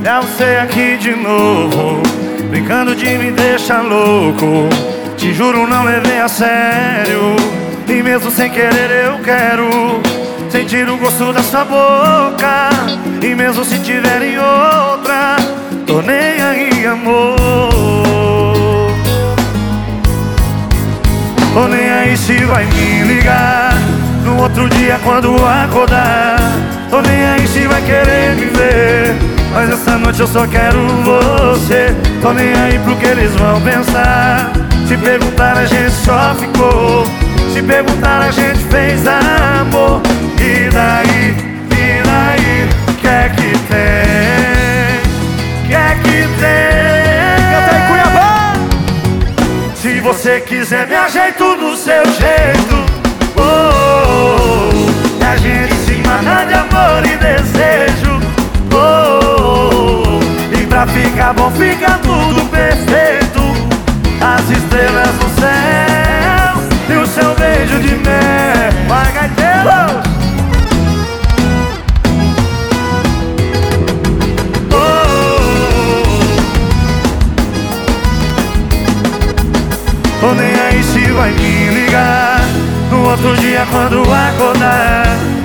Olhar você aqui de novo, brincando de me deixar louco. Te juro, não levei a sério. E mesmo sem querer, eu quero sentir o gosto da sua boca. E mesmo se tiver em outra, tô nem aí, amor. Tô nem aí se vai me ligar. No outro dia, quando acordar, tô nem aí se vai querer me noite eu só quero você Tô nem aí pro que eles vão pensar Se perguntar a gente só ficou Se perguntar a gente fez amor E daí, e daí, que é que tem? Que é que tem? Canta aí Cuiabá! Se você quiser me ajeito do seu jeito Ficar bom fica tudo perfeito. As estrelas no céu E o seu beijo de mel. Vai, gaiteiro! Oh, Tô nem aí se vai me ligar No outro dia quando acordar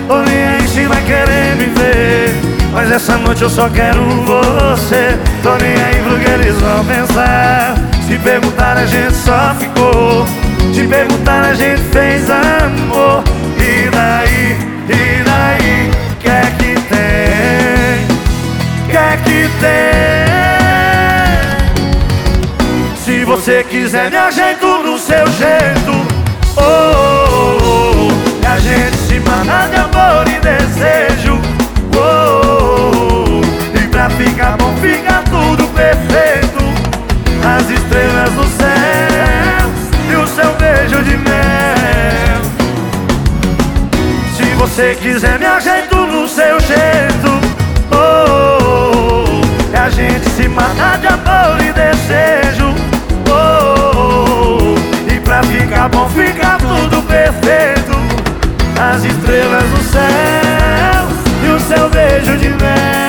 essa noite eu só quero você. Tô nem aí pro que eles vão pensar. Se perguntar a gente só ficou. Se perguntar a gente fez amor. E daí, e daí, que é que tem? Que é que tem? Se você quiser me ajeito do seu jeito você quiser me ajeito no seu jeito. Oh, oh, oh. a gente se mata de amor e desejo. Oh, oh, E pra ficar bom fica tudo perfeito. As estrelas no céu E o seu beijo de mel.